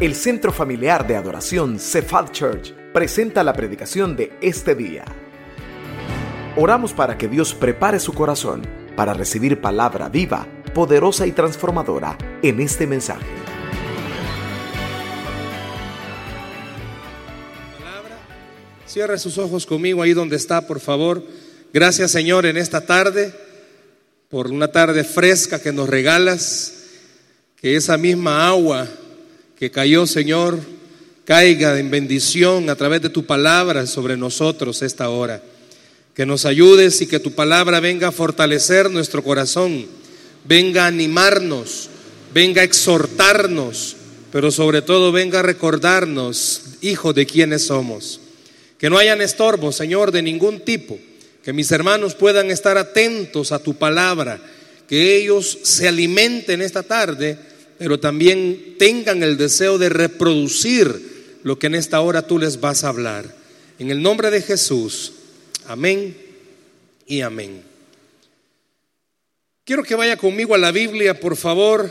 El Centro Familiar de Adoración Cephal Church presenta la predicación de este día. Oramos para que Dios prepare su corazón para recibir palabra viva, poderosa y transformadora en este mensaje. Cierre sus ojos conmigo ahí donde está, por favor. Gracias Señor en esta tarde, por una tarde fresca que nos regalas, que esa misma agua que cayó Señor caiga en bendición a través de tu palabra sobre nosotros esta hora. Que nos ayudes y que tu palabra venga a fortalecer nuestro corazón, venga a animarnos, venga a exhortarnos, pero sobre todo venga a recordarnos, hijo, de quiénes somos. Que no hayan estorbos, Señor, de ningún tipo. Que mis hermanos puedan estar atentos a tu palabra. Que ellos se alimenten esta tarde, pero también tengan el deseo de reproducir lo que en esta hora tú les vas a hablar. En el nombre de Jesús. Amén y amén. Quiero que vaya conmigo a la Biblia, por favor,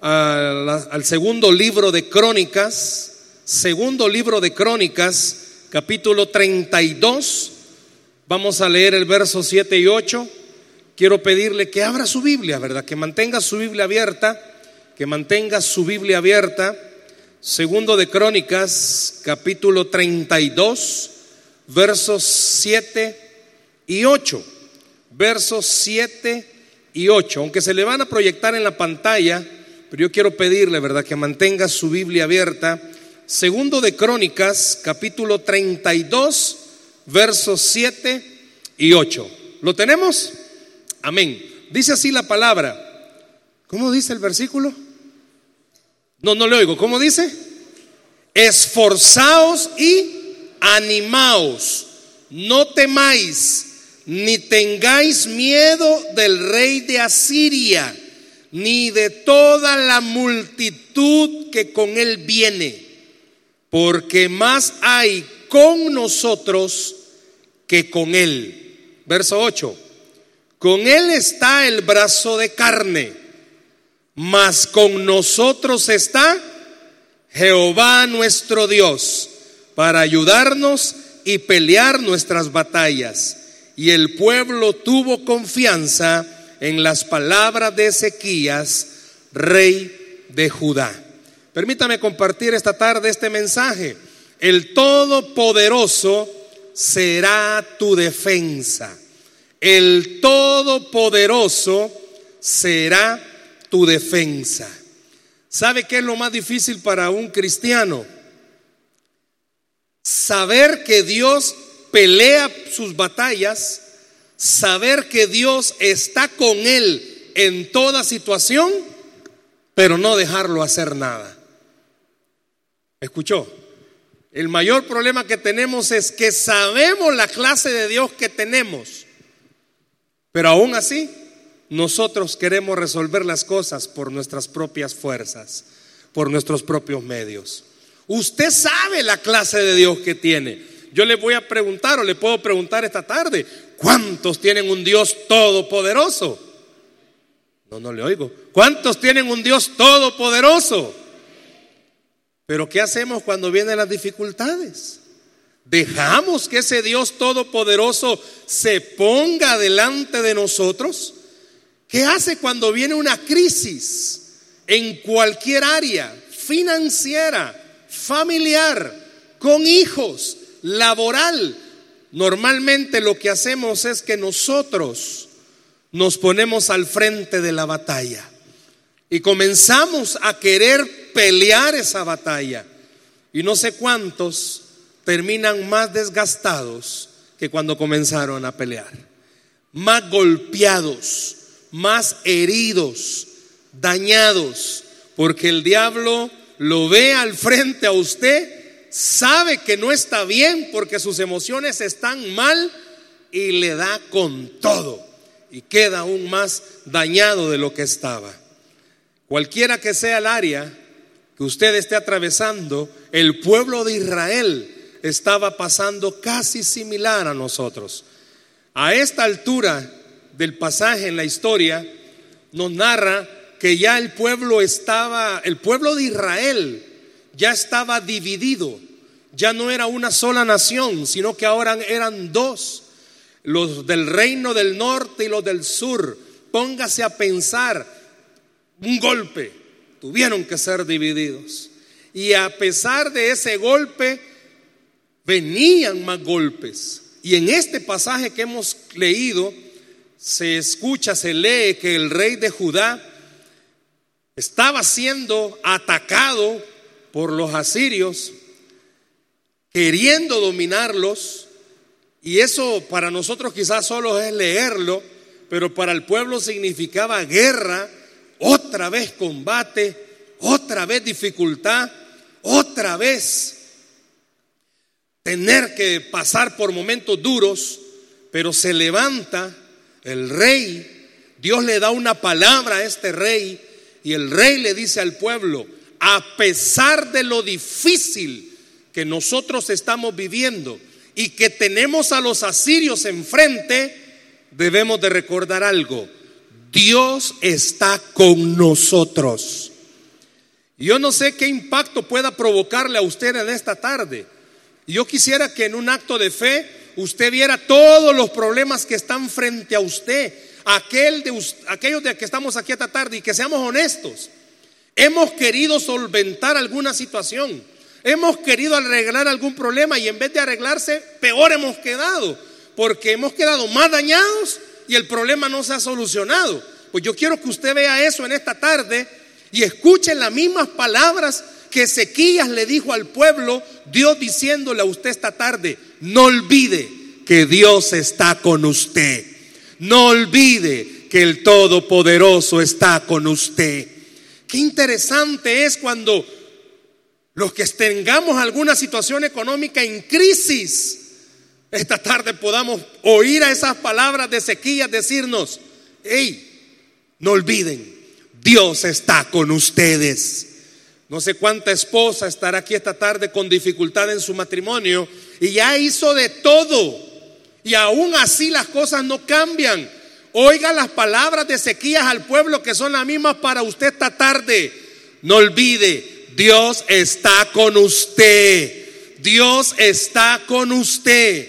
al segundo libro de Crónicas. Segundo libro de Crónicas capítulo 32. Vamos a leer el verso 7 y 8. Quiero pedirle que abra su Biblia, ¿verdad? Que mantenga su Biblia abierta, que mantenga su Biblia abierta. Segundo de Crónicas, capítulo 32, versos 7 y 8. Versos 7 y 8. Aunque se le van a proyectar en la pantalla, pero yo quiero pedirle, ¿verdad? Que mantenga su Biblia abierta Segundo de Crónicas, capítulo 32, versos 7 y 8. ¿Lo tenemos? Amén. Dice así la palabra. ¿Cómo dice el versículo? No, no le oigo. ¿Cómo dice? Esforzaos y animaos. No temáis, ni tengáis miedo del rey de Asiria, ni de toda la multitud que con él viene porque más hay con nosotros que con Él. Verso 8. Con Él está el brazo de carne, mas con nosotros está Jehová nuestro Dios para ayudarnos y pelear nuestras batallas. Y el pueblo tuvo confianza en las palabras de Ezequías, rey de Judá. Permítame compartir esta tarde este mensaje. El Todopoderoso será tu defensa. El Todopoderoso será tu defensa. ¿Sabe qué es lo más difícil para un cristiano? Saber que Dios pelea sus batallas, saber que Dios está con él en toda situación, pero no dejarlo hacer nada. ¿Escuchó? El mayor problema que tenemos es que sabemos la clase de Dios que tenemos, pero aún así nosotros queremos resolver las cosas por nuestras propias fuerzas, por nuestros propios medios. Usted sabe la clase de Dios que tiene. Yo le voy a preguntar o le puedo preguntar esta tarde, ¿cuántos tienen un Dios todopoderoso? No, no le oigo. ¿Cuántos tienen un Dios todopoderoso? Pero ¿qué hacemos cuando vienen las dificultades? ¿Dejamos que ese Dios todopoderoso se ponga delante de nosotros? ¿Qué hace cuando viene una crisis en cualquier área, financiera, familiar, con hijos, laboral? Normalmente lo que hacemos es que nosotros nos ponemos al frente de la batalla y comenzamos a querer pelear esa batalla. Y no sé cuántos terminan más desgastados que cuando comenzaron a pelear. Más golpeados, más heridos, dañados, porque el diablo lo ve al frente a usted, sabe que no está bien porque sus emociones están mal y le da con todo y queda aún más dañado de lo que estaba. Cualquiera que sea el área, que usted esté atravesando, el pueblo de Israel estaba pasando casi similar a nosotros. A esta altura del pasaje en la historia nos narra que ya el pueblo estaba, el pueblo de Israel ya estaba dividido. Ya no era una sola nación, sino que ahora eran dos. Los del reino del norte y los del sur. Póngase a pensar, un golpe, tuvieron que ser divididos. Y a pesar de ese golpe, venían más golpes. Y en este pasaje que hemos leído, se escucha, se lee que el rey de Judá estaba siendo atacado por los asirios, queriendo dominarlos, y eso para nosotros quizás solo es leerlo, pero para el pueblo significaba guerra, otra vez combate, otra vez dificultad, otra vez tener que pasar por momentos duros, pero se levanta el rey, Dios le da una palabra a este rey y el rey le dice al pueblo, a pesar de lo difícil que nosotros estamos viviendo y que tenemos a los asirios enfrente, debemos de recordar algo. Dios está con nosotros. Yo no sé qué impacto pueda provocarle a usted en esta tarde. Yo quisiera que en un acto de fe usted viera todos los problemas que están frente a usted, aquel de, aquellos de que estamos aquí esta tarde y que seamos honestos. Hemos querido solventar alguna situación, hemos querido arreglar algún problema y en vez de arreglarse, peor hemos quedado, porque hemos quedado más dañados y el problema no se ha solucionado. Pues yo quiero que usted vea eso en esta tarde y escuche las mismas palabras que Ezequías le dijo al pueblo, Dios diciéndole a usted esta tarde, no olvide que Dios está con usted. No olvide que el Todopoderoso está con usted. Qué interesante es cuando los que tengamos alguna situación económica en crisis, esta tarde podamos oír a esas palabras de Ezequías decirnos, hey, no olviden, Dios está con ustedes. No sé cuánta esposa estará aquí esta tarde con dificultad en su matrimonio y ya hizo de todo. Y aún así las cosas no cambian. Oiga las palabras de sequías al pueblo que son las mismas para usted esta tarde. No olvide, Dios está con usted. Dios está con usted.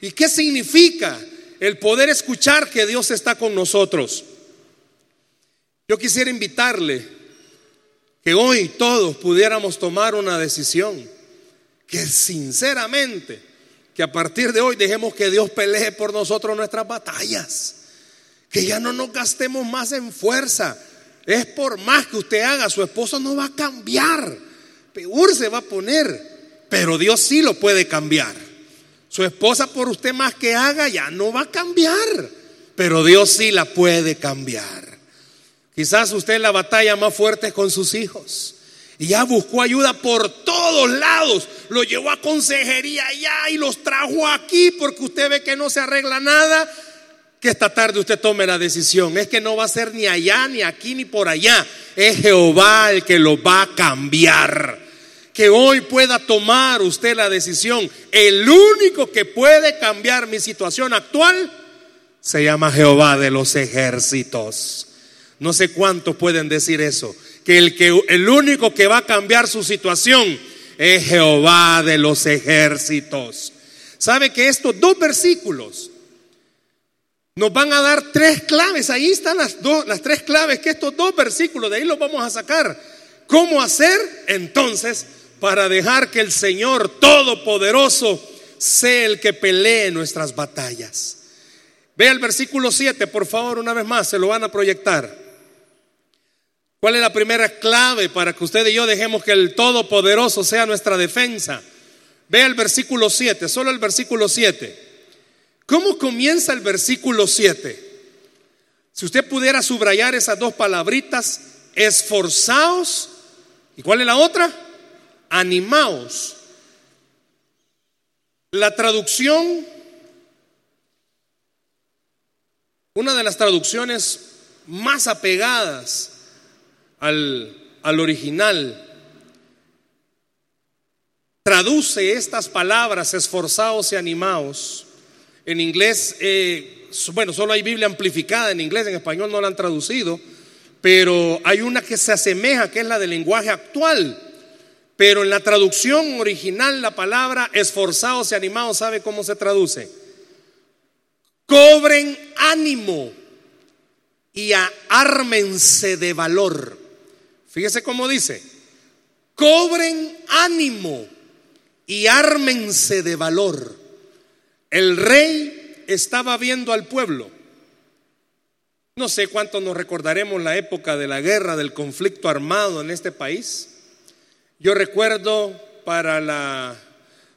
¿Y qué significa el poder escuchar que Dios está con nosotros? Yo quisiera invitarle que hoy todos pudiéramos tomar una decisión, que sinceramente, que a partir de hoy dejemos que Dios pelee por nosotros nuestras batallas que ya no nos gastemos más en fuerza. Es por más que usted haga, su esposo no va a cambiar. Peor se va a poner. Pero Dios sí lo puede cambiar. Su esposa por usted más que haga ya no va a cambiar. Pero Dios sí la puede cambiar. Quizás usted la batalla más fuerte con sus hijos. Y ya buscó ayuda por todos lados. Lo llevó a consejería allá y los trajo aquí porque usted ve que no se arregla nada que esta tarde usted tome la decisión. Es que no va a ser ni allá, ni aquí, ni por allá. Es Jehová el que lo va a cambiar. Que hoy pueda tomar usted la decisión. El único que puede cambiar mi situación actual se llama Jehová de los ejércitos. No sé cuántos pueden decir eso. Que el, que el único que va a cambiar su situación es Jehová de los ejércitos. ¿Sabe que estos dos versículos nos van a dar tres claves. Ahí están las, dos, las tres claves que estos dos versículos, de ahí los vamos a sacar. ¿Cómo hacer entonces para dejar que el Señor Todopoderoso sea el que pelee nuestras batallas? Vea el versículo 7, por favor, una vez más, se lo van a proyectar. ¿Cuál es la primera clave para que usted y yo dejemos que el Todopoderoso sea nuestra defensa? Vea el versículo 7, solo el versículo 7. ¿Cómo comienza el versículo 7? Si usted pudiera subrayar esas dos palabritas, esforzaos. ¿Y cuál es la otra? Animaos. La traducción, una de las traducciones más apegadas al, al original, traduce estas palabras, esforzaos y animaos en inglés, eh, bueno, solo hay Biblia amplificada en inglés, en español no la han traducido, pero hay una que se asemeja, que es la del lenguaje actual, Pero en la traducción original la palabra esforzados y animados, ¿sabe cómo se traduce? Cobren ánimo y ármense de valor. Fíjese cómo dice, cobren ánimo y ármense de valor. El rey estaba viendo al pueblo. No sé cuánto nos recordaremos la época de la guerra, del conflicto armado en este país. Yo recuerdo para la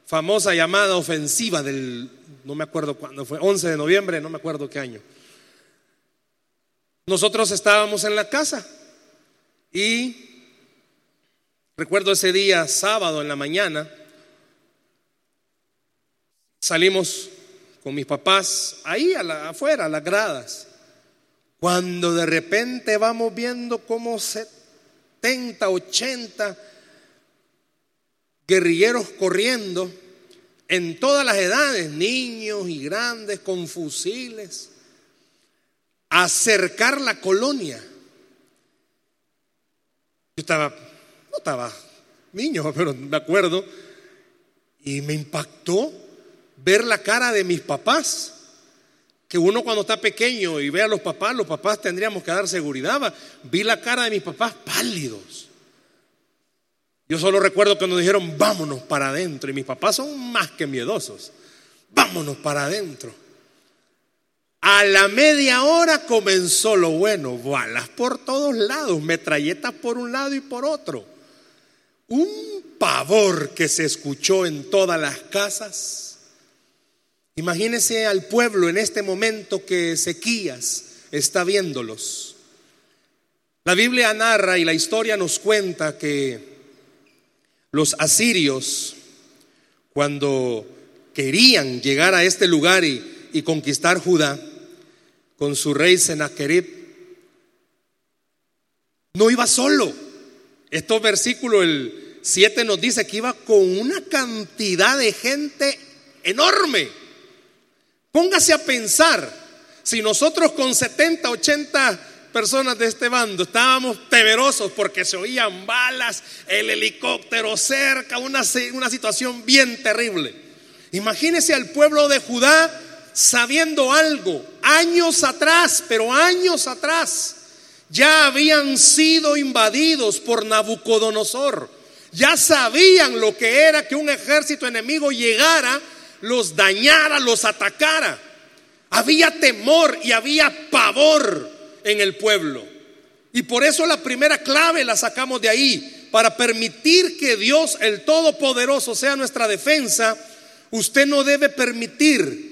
famosa llamada ofensiva del, no me acuerdo cuándo fue, 11 de noviembre, no me acuerdo qué año. Nosotros estábamos en la casa y recuerdo ese día, sábado en la mañana, Salimos con mis papás ahí afuera, a las gradas. Cuando de repente vamos viendo como 70, 80 guerrilleros corriendo en todas las edades, niños y grandes, con fusiles, acercar la colonia. Estaba, no estaba niño, pero me acuerdo, y me impactó ver la cara de mis papás. Que uno cuando está pequeño y ve a los papás, los papás tendríamos que dar seguridad. Vi la cara de mis papás pálidos. Yo solo recuerdo que nos dijeron, vámonos para adentro. Y mis papás son más que miedosos. Vámonos para adentro. A la media hora comenzó lo bueno. Balas por todos lados, metralletas por un lado y por otro. Un pavor que se escuchó en todas las casas Imagínese al pueblo en este momento que Ezequías está viéndolos. La Biblia narra y la historia nos cuenta que los asirios, cuando querían llegar a este lugar y, conquistar Judá, con su rey Sennacherib, no iba solo. Estos versículos, el 7 nos dice que iba con una cantidad de gente enorme. Póngase a pensar, si nosotros con 70, 80 personas de este bando estábamos temerosos porque se oían balas, el helicóptero cerca, una, una situación bien terrible. Imagínese al pueblo de Judá sabiendo algo, años atrás, pero años atrás, ya habían sido invadidos por Nabucodonosor. Ya sabían lo que era que un ejército enemigo llegara los dañara, los atacara. Había temor y había pavor en el pueblo. Y por eso la primera clave la sacamos de ahí, para permitir que Dios el Todopoderoso sea nuestra defensa, usted no debe permitir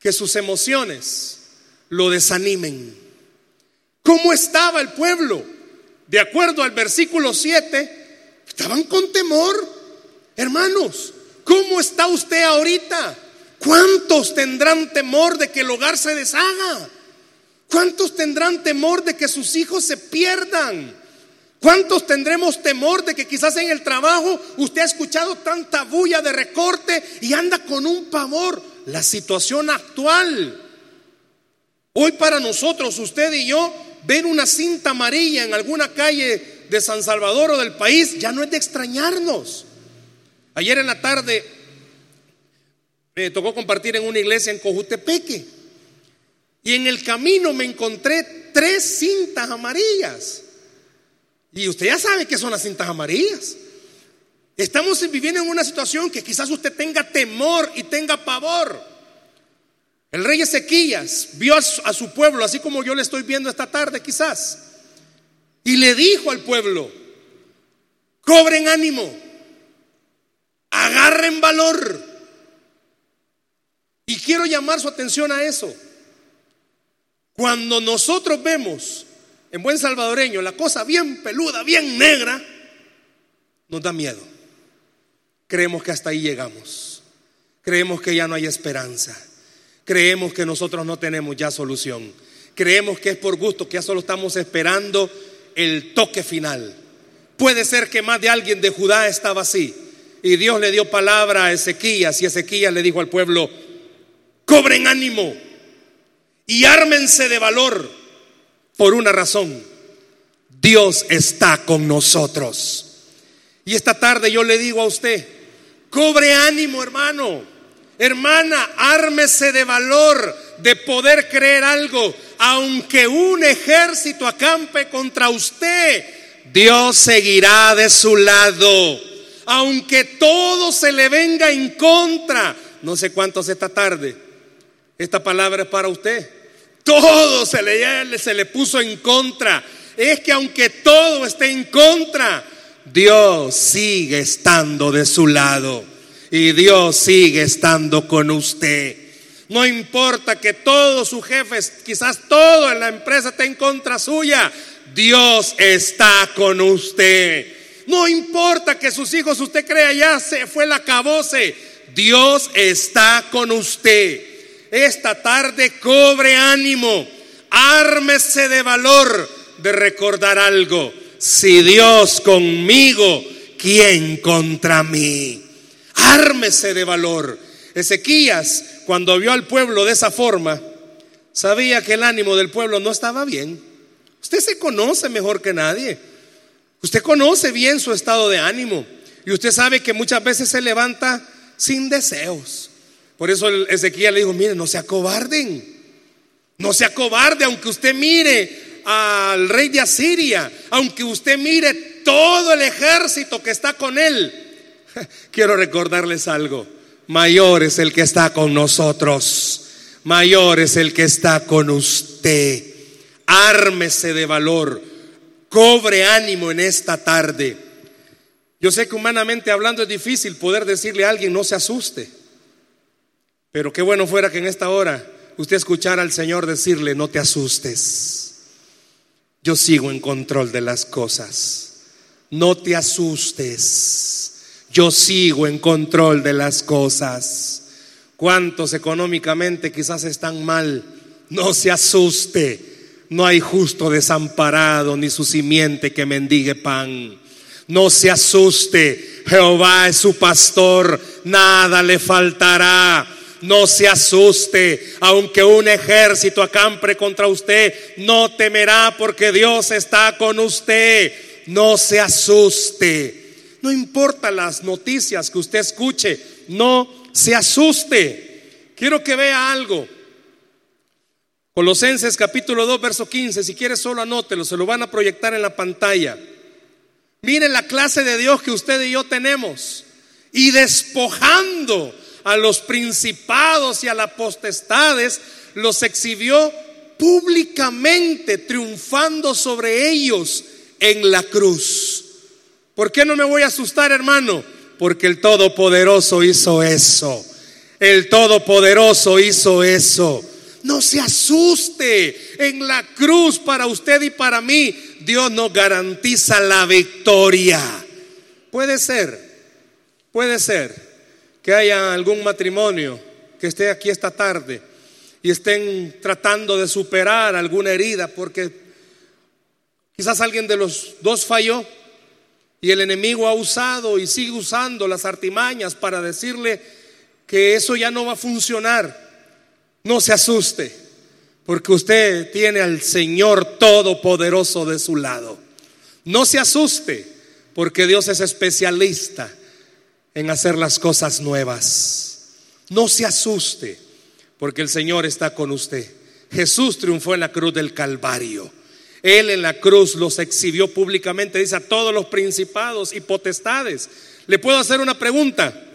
que sus emociones lo desanimen. ¿Cómo estaba el pueblo? De acuerdo al versículo 7, estaban con temor. Hermanos, ¿Cómo está usted ahorita? ¿Cuántos tendrán temor de que el hogar se deshaga? ¿Cuántos tendrán temor de que sus hijos se pierdan? ¿Cuántos tendremos temor de que quizás en el trabajo usted ha escuchado tanta bulla de recorte y anda con un pavor? La situación actual. Hoy para nosotros, usted y yo, ver una cinta amarilla en alguna calle de San Salvador o del país ya no es de extrañarnos. Ayer en la tarde me tocó compartir en una iglesia en Cojutepeque. Y en el camino me encontré tres cintas amarillas. Y usted ya sabe qué son las cintas amarillas. Estamos viviendo en una situación que quizás usted tenga temor y tenga pavor. El rey Ezequías vio a su, a su pueblo, así como yo le estoy viendo esta tarde quizás, y le dijo al pueblo, cobren ánimo agarren valor. Y quiero llamar su atención a eso. Cuando nosotros vemos en buen salvadoreño la cosa bien peluda, bien negra, nos da miedo. Creemos que hasta ahí llegamos. Creemos que ya no hay esperanza. Creemos que nosotros no tenemos ya solución. Creemos que es por gusto, que ya solo estamos esperando el toque final. Puede ser que más de alguien de Judá estaba así y Dios le dio palabra a Ezequías y Ezequías le dijo al pueblo, cobren ánimo y ármense de valor por una razón. Dios está con nosotros. Y esta tarde yo le digo a usted, cobre ánimo hermano, hermana, ármese de valor de poder creer algo, aunque un ejército acampe contra usted, Dios seguirá de su lado. Aunque todo se le venga en contra, no sé cuántos esta tarde, esta palabra es para usted. Todo se le, se le puso en contra. Es que aunque todo esté en contra, Dios sigue estando de su lado y Dios sigue estando con usted. No importa que todos sus jefes, quizás todo en la empresa esté en contra suya, Dios está con usted. No importa que sus hijos usted crea ya se fue la cabose, Dios está con usted. Esta tarde cobre ánimo, ármese de valor de recordar algo. Si Dios conmigo, ¿quién contra mí? Ármese de valor. Ezequías, cuando vio al pueblo de esa forma, sabía que el ánimo del pueblo no estaba bien. Usted se conoce mejor que nadie. Usted conoce bien su estado de ánimo. Y usted sabe que muchas veces se levanta sin deseos. Por eso Ezequiel le dijo, mire, no se acobarden. No se acobarde, aunque usted mire al rey de Asiria, aunque usted mire todo el ejército que está con él. Quiero recordarles algo. Mayor es el que está con nosotros. Mayor es el que está con usted. Ármese de valor. Cobre ánimo en esta tarde. Yo sé que humanamente hablando es difícil poder decirle a alguien no se asuste. Pero qué bueno fuera que en esta hora usted escuchara al Señor decirle no te asustes. Yo sigo en control de las cosas. No te asustes yo sigo en control de las cosas. ¿Cuántos económicamente quizás están mal? No se asuste. No hay justo desamparado ni su simiente que mendigue pan. No se asuste. Jehová es su pastor. Nada le faltará. No se asuste, aunque un ejército acampe contra usted, no temerá porque Dios está con usted. No se asuste. No importa las noticias que usted escuche, no se asuste. Quiero que vea algo. Colosenses capítulo 2, verso 15, si quiere solo anótelo, se lo van a proyectar en la pantalla. Miren la clase de Dios que usted y yo tenemos. Y despojando a los principados y a las potestades, los exhibió públicamente, triunfando sobre ellos en la cruz. ¿Por qué no me voy a asustar, hermano? Porque el Todopoderoso hizo eso. El Todopoderoso hizo eso. No se asuste. En la cruz para usted y para mí, Dios nos garantiza la victoria. Puede ser, puede ser que haya algún matrimonio que esté aquí esta tarde y estén tratando de superar alguna herida porque quizás alguien de los dos falló y el enemigo ha usado y sigue usando las artimañas para decirle que eso ya no va a funcionar. No se asuste, porque usted tiene al Señor Todopoderoso de su lado. No se asuste, porque Dios es especialista en hacer las cosas nuevas. No se asuste, porque el Señor está con usted. Jesús triunfó en la cruz del Calvario. Él en la cruz los exhibió públicamente, dice a todos los principados y potestades. Le puedo hacer una pregunta.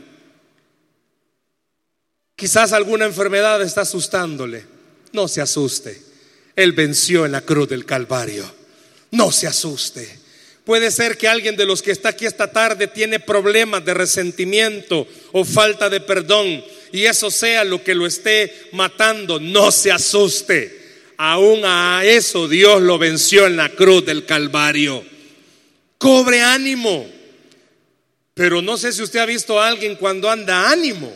Quizás alguna enfermedad está asustándole. No se asuste. Él venció en la cruz del Calvario. No se asuste. Puede ser que alguien de los que está aquí esta tarde tiene problemas de resentimiento o falta de perdón y eso sea lo que lo esté matando. No se asuste aún a eso Dios lo venció en la cruz del Calvario. Cobre ánimo. Pero no sé si usted ha visto a alguien cuando anda ánimo.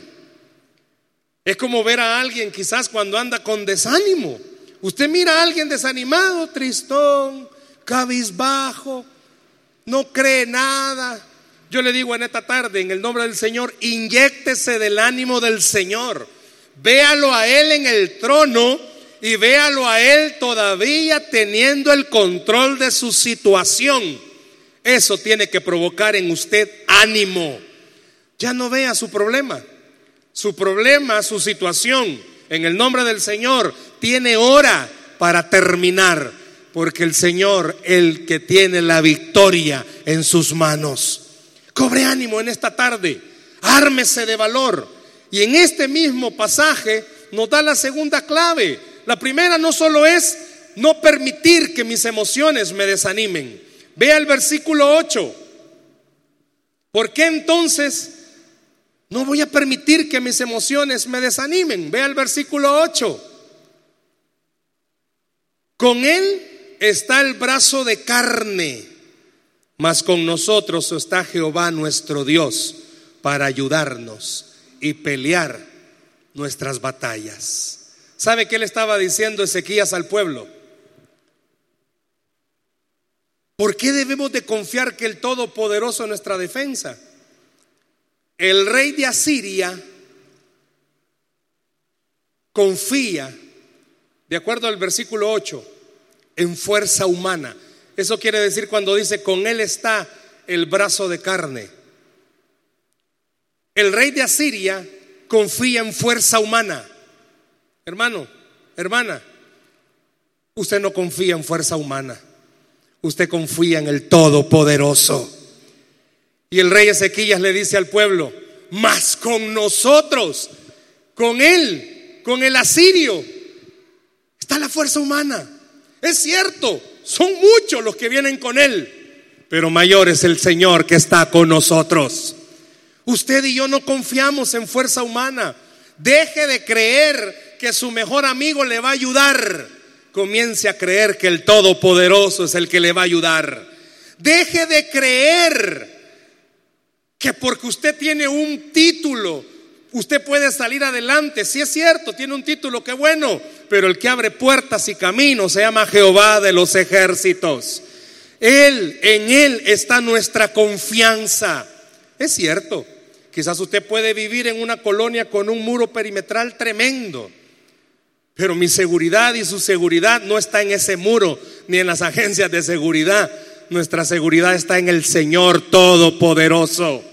Es como ver a alguien quizás cuando anda con desánimo. Usted mira a alguien desanimado, tristón, cabizbajo, no cree nada. Yo le digo en esta tarde, en el nombre del Señor, inyéctese del ánimo del Señor. Véalo a Él en el trono y véalo a Él todavía teniendo el control de su situación. Eso tiene que provocar en usted ánimo. Ya no vea su problema. Su problema, su situación, en el nombre del Señor, tiene hora para terminar, porque el Señor, el que tiene la victoria en sus manos. Cobre ánimo en esta tarde, ármese de valor. Y en este mismo pasaje nos da la segunda clave. La primera no solo es no permitir que mis emociones me desanimen. Vea el versículo 8. ¿Por qué entonces no voy a permitir que mis emociones me desanimen? Vea el versículo 8. Con él está el brazo de carne, mas con nosotros está Jehová nuestro Dios para ayudarnos y pelear nuestras batallas. ¿Sabe qué le estaba diciendo Ezequías al pueblo? ¿Por qué debemos de confiar que el Todopoderoso es nuestra defensa? El rey de Asiria confía, de acuerdo al versículo 8, en fuerza humana. Eso quiere decir cuando dice, con él está el brazo de carne. El rey de Asiria confía en fuerza humana. Hermano, hermana, usted no confía en fuerza humana, usted confía en el Todopoderoso. Y el rey Ezequías le dice al pueblo, más con nosotros, con él, con el asirio, está la fuerza humana. Es cierto, son muchos los que vienen con él, pero mayor es el Señor que está con nosotros. Usted y yo no confiamos en fuerza humana. Deje de creer que su mejor amigo le va a ayudar. Comience a creer que el Todopoderoso es el que le va a ayudar. Deje de creer que porque usted tiene un título, usted puede salir adelante. Si es cierto, tiene un título, qué bueno, pero el que abre puertas y caminos se llama Jehová de los ejércitos. Él, en Él está nuestra confianza. Es cierto, Quizás usted puede vivir en una colonia con un muro perimetral tremendo, pero mi seguridad y su seguridad no está en ese muro ni en las agencias de seguridad. Nuestra seguridad está en el Señor Todopoderoso.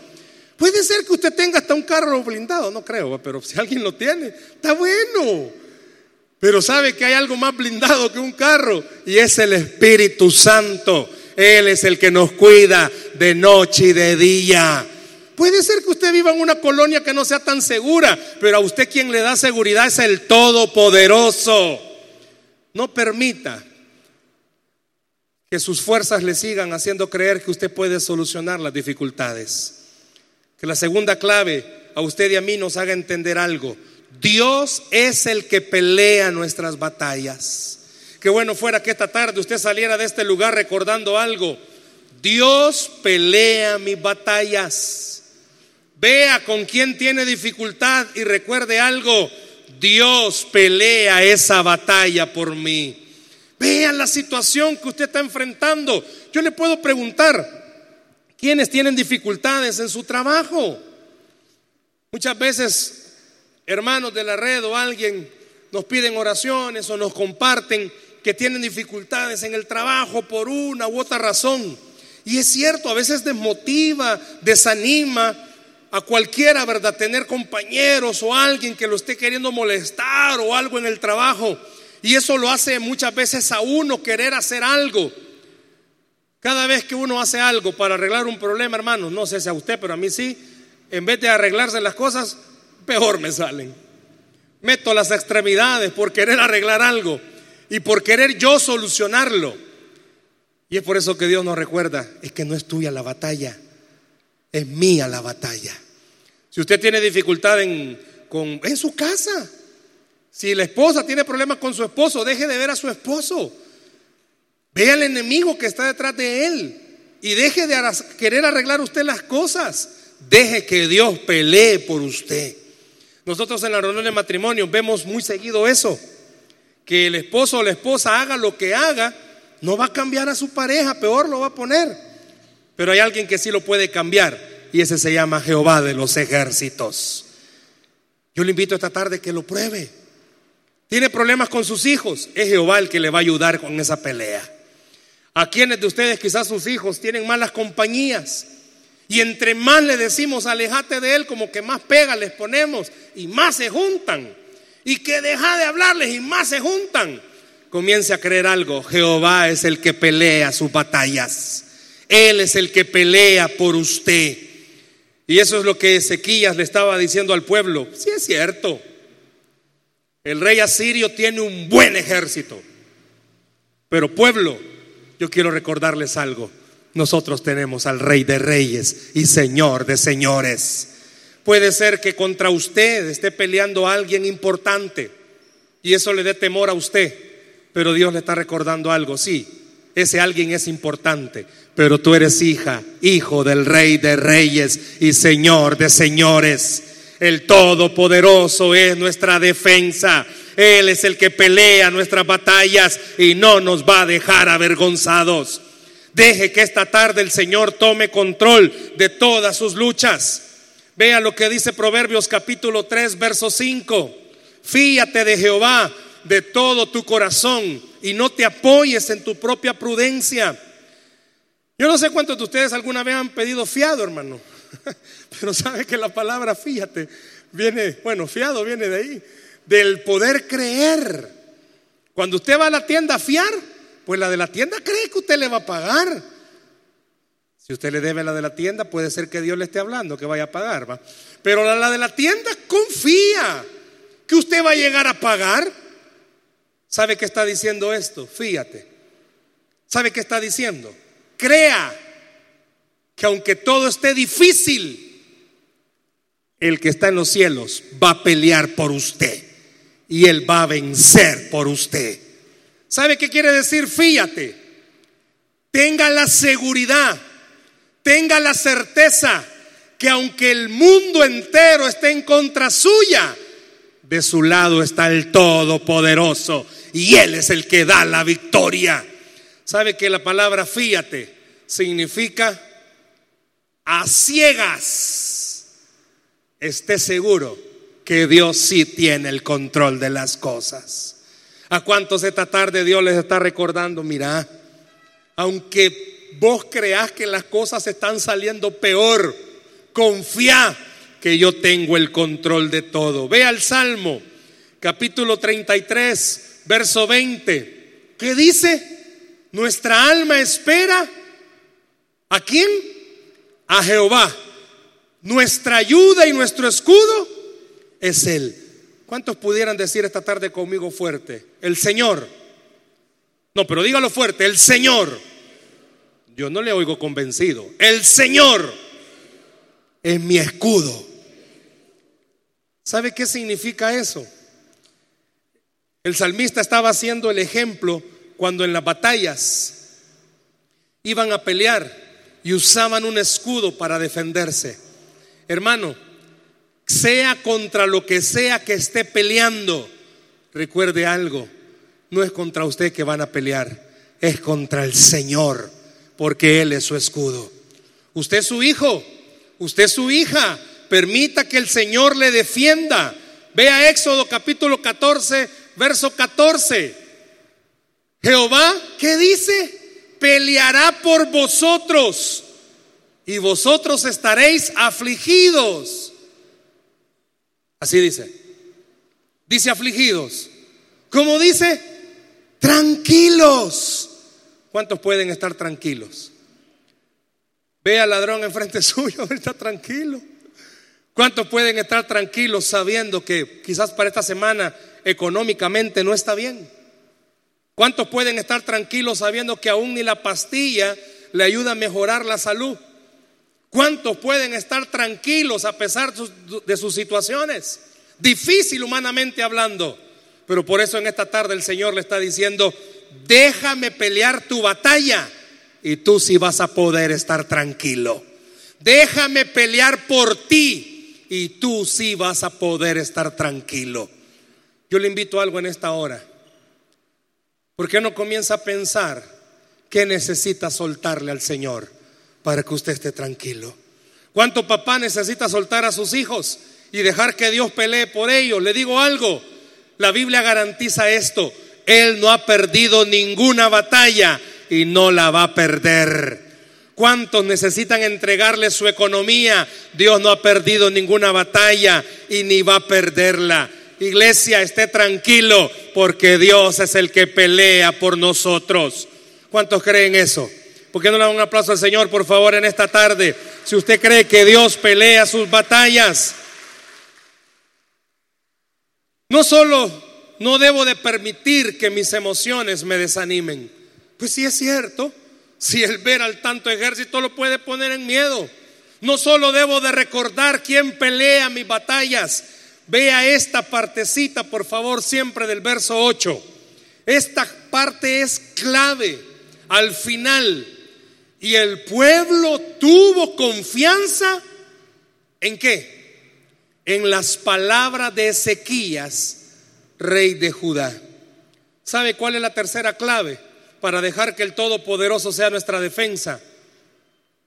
Puede ser que usted tenga hasta un carro blindado, no creo, pero si alguien lo tiene, está bueno. Pero sabe que hay algo más blindado que un carro y es el Espíritu Santo. Él es el que nos cuida de noche y de día. Puede ser que usted viva en una colonia que no sea tan segura, pero a usted quien le da seguridad es el Todopoderoso. No permita que sus fuerzas le sigan haciendo creer que usted puede solucionar las dificultades. Que la segunda clave a usted y a mí nos haga entender algo. Dios es el que pelea nuestras batallas. Qué bueno fuera que esta tarde usted saliera de este lugar recordando algo. Dios pelea mis batallas. Vea con quién tiene dificultad y recuerde algo, Dios pelea esa batalla por mí. Vea la situación que usted está enfrentando. Yo le puedo preguntar, ¿quiénes tienen dificultades en su trabajo? Muchas veces, hermanos de la red o alguien nos piden oraciones o nos comparten que tienen dificultades en el trabajo por una u otra razón. Y es cierto, a veces desmotiva, desanima, a cualquiera, ¿verdad? Tener compañeros o alguien que lo esté queriendo molestar o algo en el trabajo. Y eso lo hace muchas veces a uno querer hacer algo. Cada vez que uno hace algo para arreglar un problema, hermano, no sé si a usted, pero a mí sí, en vez de arreglarse las cosas, peor me salen. Meto las extremidades por querer arreglar algo y por querer yo solucionarlo. Y es por eso que Dios nos recuerda, es que no es tuya la batalla, es mía la batalla. Si usted tiene dificultad en, con, en su casa, si la esposa tiene problemas con su esposo, deje de ver a su esposo. Vea al enemigo que está detrás de él y deje de querer arreglar usted las cosas. Deje que Dios pelee por usted. Nosotros en la reunión de matrimonio vemos muy seguido eso, que el esposo o la esposa haga lo que haga, no va a cambiar a su pareja, peor lo va a poner. Pero hay alguien que sí lo puede cambiar y ese se llama Jehová de los ejércitos. Yo le invito esta tarde que lo pruebe. Tiene problemas con sus hijos, es Jehová el que le va a ayudar con esa pelea. A quienes de ustedes quizás sus hijos tienen malas compañías. Y entre más le decimos alejate de él, como que más pega les ponemos y más se juntan. Y que deja de hablarles y más se juntan. Comience a creer algo. Jehová es el que pelea sus batallas. Él es el que pelea por usted. Y eso es lo que Ezequías le estaba diciendo al pueblo. Sí es cierto. El rey asirio tiene un buen ejército. Pero pueblo, yo quiero recordarles algo. Nosotros tenemos al Rey de Reyes y Señor de Señores. Puede ser que contra usted esté peleando alguien importante y eso le dé temor a usted, pero Dios le está recordando algo. Sí, ese alguien es importante, pero tú eres hija, hijo del Rey de Reyes y Señor de Señores. El Todopoderoso es nuestra defensa. Él es el que pelea nuestras batallas y no nos va a dejar avergonzados. Deje que esta tarde el Señor tome control de todas sus luchas. Vea lo que dice Proverbios capítulo 3, verso 5. Fíate de Jehová de todo tu corazón y no te apoyes en tu propia prudencia. Yo no sé cuántos de ustedes alguna vez han pedido fiado, hermano. Pero sabe que la palabra fíjate viene, bueno, fiado viene de ahí del poder creer. Cuando usted va a la tienda a fiar, pues la de la tienda cree que usted le va a pagar. Si usted le debe a la de la tienda, puede ser que Dios le esté hablando que vaya a pagar, ¿va? Pero la, de la tienda confía que usted va a llegar a pagar. ¿Sabe qué está diciendo esto? Fíjate. ¿Sabe qué está diciendo? Crea que aunque todo esté difícil, el que está en los cielos va a pelear por usted y Él va a vencer por usted. ¿Sabe qué quiere decir? Fíjate, tenga la seguridad, tenga la certeza que aunque el mundo entero esté en contra suya, de su lado está el Todopoderoso y Él es el que da la victoria. ¿Sabe que la palabra fíjate significa a ciegas? Esté seguro que Dios sí tiene el control de las cosas. ¿A cuántos esta tarde Dios les está recordando? Mira, aunque vos creas que las cosas están saliendo peor, confía que yo tengo el control de todo. Ve al Salmo, capítulo 33, verso 20. ¿Qué dice? Nuestra alma espera. ¿A quién? A Jehová. Nuestra ayuda y nuestro escudo es Él. ¿Cuántos pudieran decir esta tarde conmigo fuerte? El Señor. No, pero dígalo fuerte, el Señor. Yo no le oigo convencido. El Señor es mi escudo. ¿Sabe qué significa eso? El salmista estaba haciendo el ejemplo cuando en las batallas iban a pelear y usaban un escudo para defenderse. Hermano, sea contra lo que sea que esté peleando, recuerde algo, no es contra usted que van a pelear, es contra el Señor, porque Él es su escudo. Usted es su hijo, usted es su hija, permita que el Señor le defienda. Vea Éxodo capítulo 14, verso 14. Jehová, ¿qué dice? Peleará por vosotros y vosotros estaréis afligidos Así dice. Dice afligidos. ¿Cómo dice? Tranquilos. ¿Cuántos pueden estar tranquilos? Ve al ladrón enfrente suyo, está tranquilo. ¿Cuántos pueden estar tranquilos sabiendo que quizás para esta semana económicamente no está bien? ¿Cuántos pueden estar tranquilos sabiendo que aún ni la pastilla le ayuda a mejorar la salud? ¿Cuántos pueden estar tranquilos a pesar de sus situaciones? Difícil humanamente hablando. Pero por eso en esta tarde el Señor le está diciendo, déjame pelear tu batalla y tú sí vas a poder estar tranquilo. Déjame pelear por ti y tú sí vas a poder estar tranquilo. Yo le invito a algo en esta hora. ¿Por qué no comienza a pensar qué necesita soltarle al Señor? Para que usted esté tranquilo. ¿Cuánto papá necesita soltar a sus hijos y dejar que Dios pelee por ellos? Le digo algo, la Biblia garantiza esto. Él no ha perdido ninguna batalla y no la va a perder. ¿Cuántos necesitan entregarle su economía? Dios no ha perdido ninguna batalla y ni va a perderla. Iglesia, esté tranquilo porque Dios es el que pelea por nosotros. ¿Cuántos creen eso? ¿Por qué no le dan un aplauso al Señor, por favor, en esta tarde? Si usted cree que Dios pelea sus batallas. No solo no debo de permitir que mis emociones me desanimen. Pues sí es cierto. Si el ver al tanto ejército lo puede poner en miedo. No solo debo de recordar quién pelea mis batallas. Vea esta partecita, por favor, siempre del verso 8. Esta parte es clave. Al final, y el pueblo tuvo confianza en qué? En las palabras de Ezequías, rey de Judá. ¿Sabe cuál es la tercera clave para dejar que el Todopoderoso sea nuestra defensa?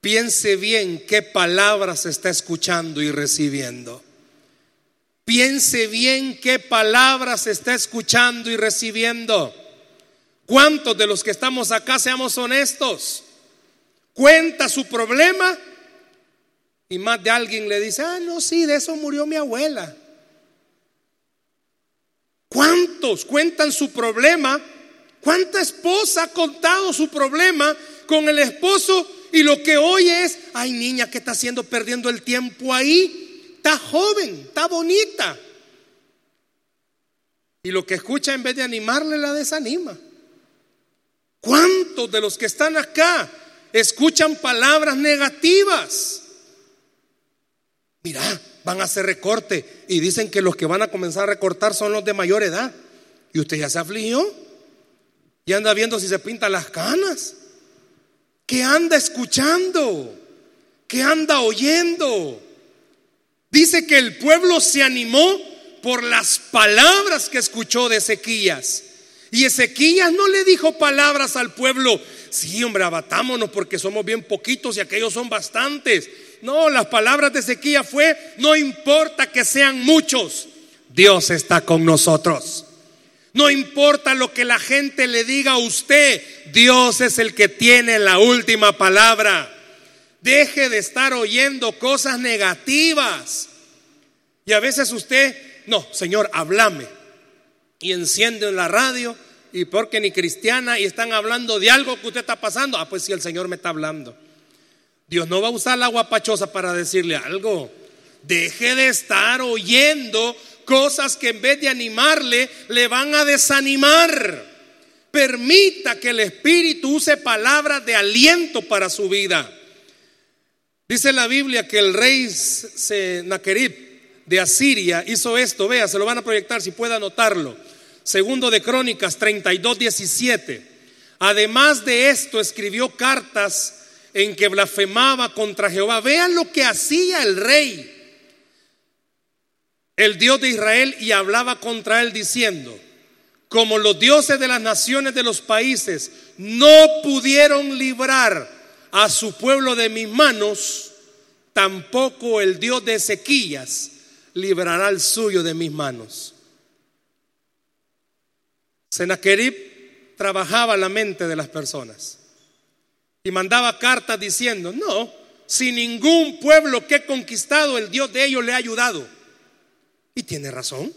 Piense bien qué palabras está escuchando y recibiendo. Piense bien qué palabras está escuchando y recibiendo. ¿Cuántos de los que estamos acá seamos honestos? Cuenta su problema y más de alguien le dice, ah, no, sí, de eso murió mi abuela. ¿Cuántos cuentan su problema? ¿Cuánta esposa ha contado su problema con el esposo y lo que oye es, ay niña, ¿qué está haciendo perdiendo el tiempo ahí? Está joven, está bonita. Y lo que escucha en vez de animarle la desanima. ¿Cuántos de los que están acá escuchan palabras negativas. Mira, van a hacer recorte y dicen que los que van a comenzar a recortar son los de mayor edad. Y usted ya se afligió y anda viendo si se pintan las canas. ¿Qué anda escuchando? ¿Qué anda oyendo? Dice que el pueblo se animó por las palabras que escuchó de Ezequías. Y Ezequías no le dijo palabras al pueblo sí, hombre, abatámonos porque somos bien poquitos y aquellos son bastantes. No, las palabras de Ezequiel fue, no importa que sean muchos, Dios está con nosotros. No importa lo que la gente le diga a usted, Dios es el que tiene la última palabra. Deje de estar oyendo cosas negativas. Y a veces usted, no, Señor, háblame. Y enciende en la radio y porque ni cristiana y están hablando de algo que usted está pasando. Ah, pues si el Señor me está hablando. Dios no va a usar la guapachosa para decirle algo. Deje de estar oyendo cosas que en vez de animarle le van a desanimar. Permita que el Espíritu use palabras de aliento para su vida. Dice la Biblia que el rey Senaquerib de Asiria hizo esto. Vea, se lo van a proyectar si puede anotarlo. Segundo de Crónicas 32, 17. Además de esto, escribió cartas en que blasfemaba contra Jehová. Vean lo que hacía el rey, el Dios de Israel, y hablaba contra él diciendo, como los dioses de las naciones de los países no pudieron librar a su pueblo de mis manos, tampoco el Dios de Ezequías librará al suyo de mis manos. Senaquerib trabajaba la mente de las personas y mandaba cartas diciendo, no, si ningún pueblo que he conquistado, el Dios de ellos le ha ayudado. Y tiene razón.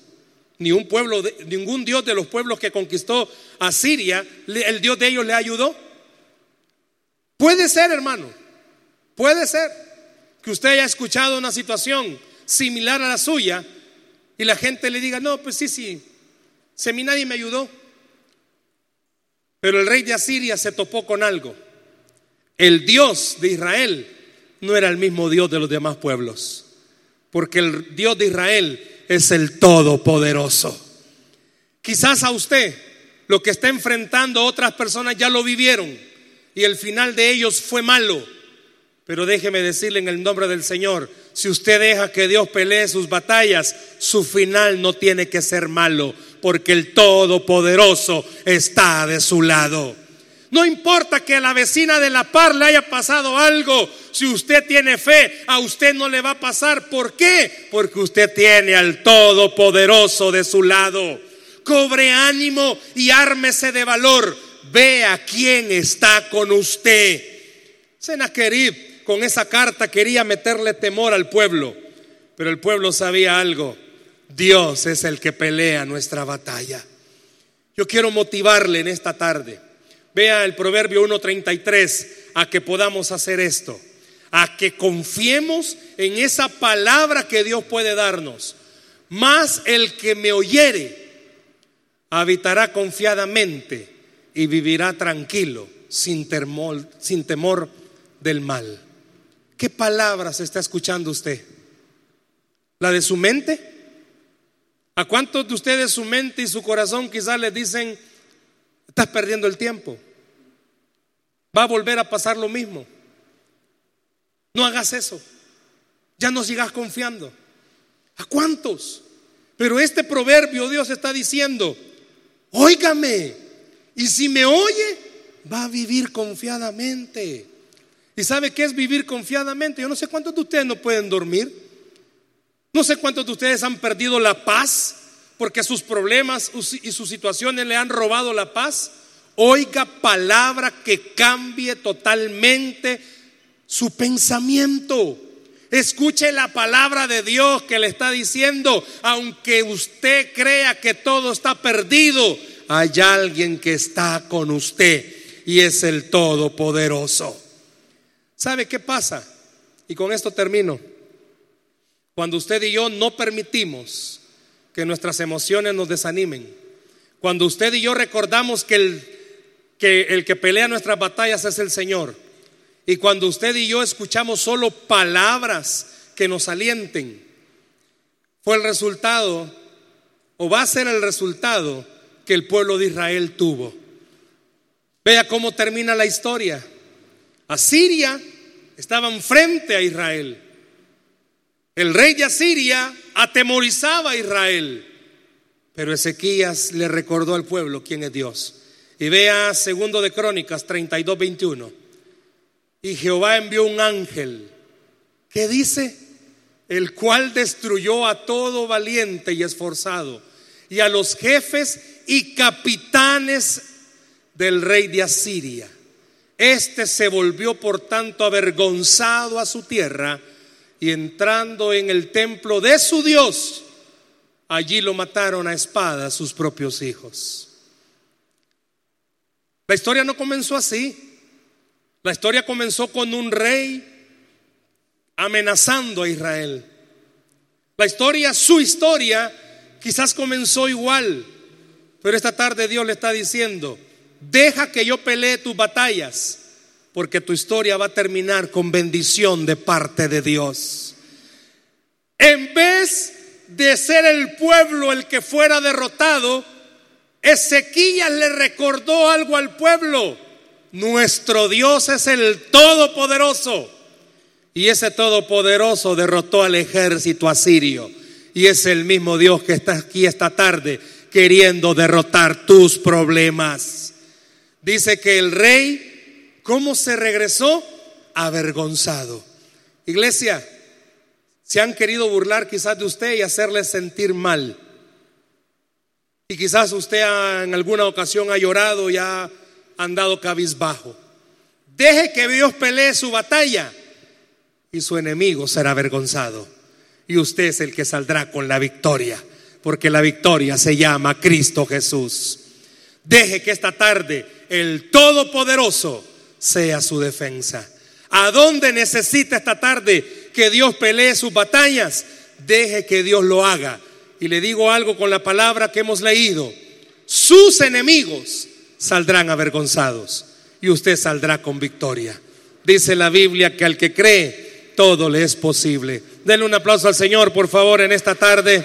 Ni un pueblo, ningún Dios de los pueblos que conquistó a Siria, el Dios de ellos le ayudó. Puede ser, hermano, puede ser que usted haya escuchado una situación similar a la suya y la gente le diga, no, pues sí, sí, si a mí nadie me ayudó. Pero el rey de Asiria se topó con algo. El Dios de Israel no era el mismo Dios de los demás pueblos, porque el Dios de Israel es el Todopoderoso. Quizás a usted lo que está enfrentando otras personas ya lo vivieron y el final de ellos fue malo. Pero déjeme decirle en el nombre del Señor, si usted deja que Dios pelee sus batallas, su final no tiene que ser malo, porque el Todopoderoso está de su lado. No importa que a la vecina de la par le haya pasado algo, si usted tiene fe, a usted no le va a pasar. ¿Por qué? Porque usted tiene al Todopoderoso de su lado. Cobre ánimo y ármese de valor. vea quién está con usted. Senaquerib con esa carta quería meterle temor al pueblo, pero el pueblo sabía algo. Dios es el que pelea nuestra batalla. Yo quiero motivarle en esta tarde. Vea el Proverbio 1.33 a que podamos hacer esto, a que confiemos en esa palabra que Dios puede darnos. Más el que me oyere habitará confiadamente y vivirá tranquilo, sin temor, sin temor del mal. ¿Qué palabras está escuchando usted? ¿La de su mente? ¿A cuántos de ustedes su mente y su corazón quizás les dicen, estás perdiendo el tiempo? Va a volver a pasar lo mismo. No hagas eso. Ya no sigas confiando. ¿A cuántos? Pero este proverbio Dios está diciendo, óigame, y si me oye, va a vivir confiadamente. ¿Y sabe qué es vivir confiadamente? Yo no sé cuántos de ustedes no pueden dormir. No sé cuántos de ustedes han perdido la paz porque sus problemas y sus situaciones le han robado la paz. Oiga palabra que cambie totalmente su pensamiento. Escuche la palabra de Dios que le está diciendo, aunque usted crea que todo está perdido, hay alguien que está con usted y es el Todopoderoso. ¿Sabe qué pasa? Y con esto termino. Cuando usted y yo no permitimos que nuestras emociones nos desanimen, cuando usted y yo recordamos que el que, el que pelea nuestras batallas es el Señor, y cuando usted y yo escuchamos solo palabras que nos alienten, fue el resultado, o va a ser el resultado que el pueblo de Israel tuvo. Vea cómo termina la historia. Asiria estaban frente a Israel. El rey de Asiria atemorizaba a Israel, pero Ezequías le recordó al pueblo quién es Dios. Y vea segundo de Crónicas 32, 21. Y Jehová envió un ángel que dice, el cual destruyó a todo valiente y esforzado, y a los jefes y capitanes del rey de Asiria. Este se volvió por tanto avergonzado a su tierra y entrando en el templo de su Dios, allí lo mataron a espada sus propios hijos. La historia no comenzó así. La historia comenzó con un rey amenazando a Israel. La historia, su historia, quizás comenzó igual, pero esta tarde Dios le está diciendo, deja que yo pelee tus batallas porque tu historia va a terminar con bendición de parte de Dios. En vez de ser el pueblo el que fuera derrotado, Ezequías le recordó algo al pueblo. Nuestro Dios es el Todopoderoso. Y ese Todopoderoso derrotó al ejército asirio. Y es el mismo Dios que está aquí esta tarde queriendo derrotar tus problemas. Dice que el rey ¿Cómo se regresó? Avergonzado. Iglesia, se han querido burlar quizás de usted y hacerle sentir mal. Y quizás usted en alguna ocasión ha llorado y ha andado cabizbajo. Deje que Dios pelee su batalla y su enemigo será avergonzado. Y usted es el que saldrá con la victoria, porque la victoria se llama Cristo Jesús. Deje que esta tarde el Todopoderoso sea su defensa. ¿A dónde necesita esta tarde que Dios pelee sus batallas? Deje que Dios lo haga. Y le digo algo con la palabra que hemos leído. Sus enemigos saldrán avergonzados y usted saldrá con victoria. Dice la Biblia que al que cree, todo le es posible. Denle un aplauso al Señor, por favor, en esta tarde.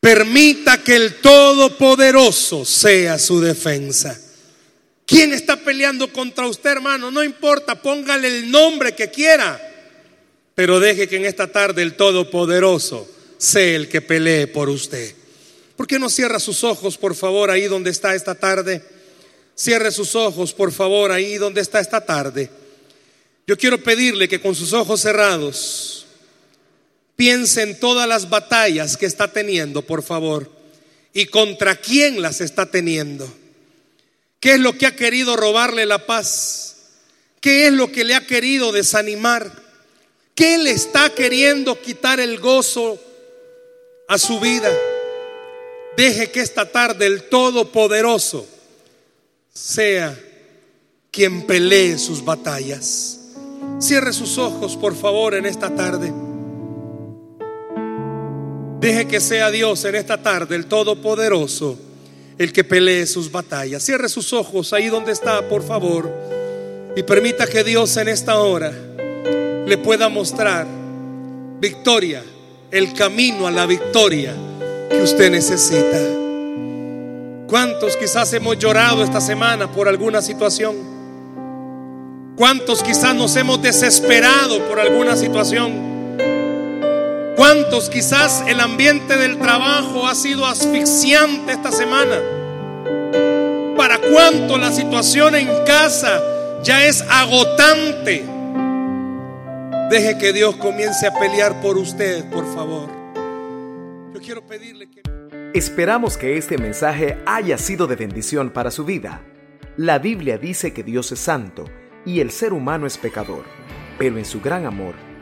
Permita que el Todopoderoso sea su defensa. ¿Quién está peleando contra usted, hermano? No importa, póngale el nombre que quiera. Pero deje que en esta tarde el Todopoderoso sea el que pelee por usted. ¿Por qué no cierra sus ojos, por favor, ahí donde está esta tarde? Cierre sus ojos, por favor, ahí donde está esta tarde. Yo quiero pedirle que con sus ojos cerrados Piense en todas las batallas que está teniendo, por favor. y contra quién las está teniendo. ¿Qué es lo que ha querido robarle la paz? ¿Qué es lo que le ha querido desanimar? ¿Qué le está queriendo quitar el gozo a su vida? Deje que esta tarde el Todopoderoso sea quien pelee sus batallas. Cierre sus ojos, por favor, en esta tarde. Deje que sea Dios en esta tarde, el Todopoderoso, el que pelee sus batallas. Cierre sus ojos ahí donde está, por favor, y permita que Dios en esta hora le pueda mostrar victoria, el camino a la victoria que usted necesita. ¿Cuántos quizás hemos llorado esta semana por alguna situación? ¿Cuántos quizás nos hemos desesperado por alguna situación? ¿Cuántos quizás el ambiente del trabajo ha sido asfixiante esta semana? ¿Para cuánto la situación en casa ya es agotante? Deje que Dios comience a pelear por usted, por favor. Yo quiero pedirle que... Esperamos que este mensaje haya sido de bendición para su vida. La Biblia dice que Dios es santo y el ser humano es pecador, pero en su gran amor,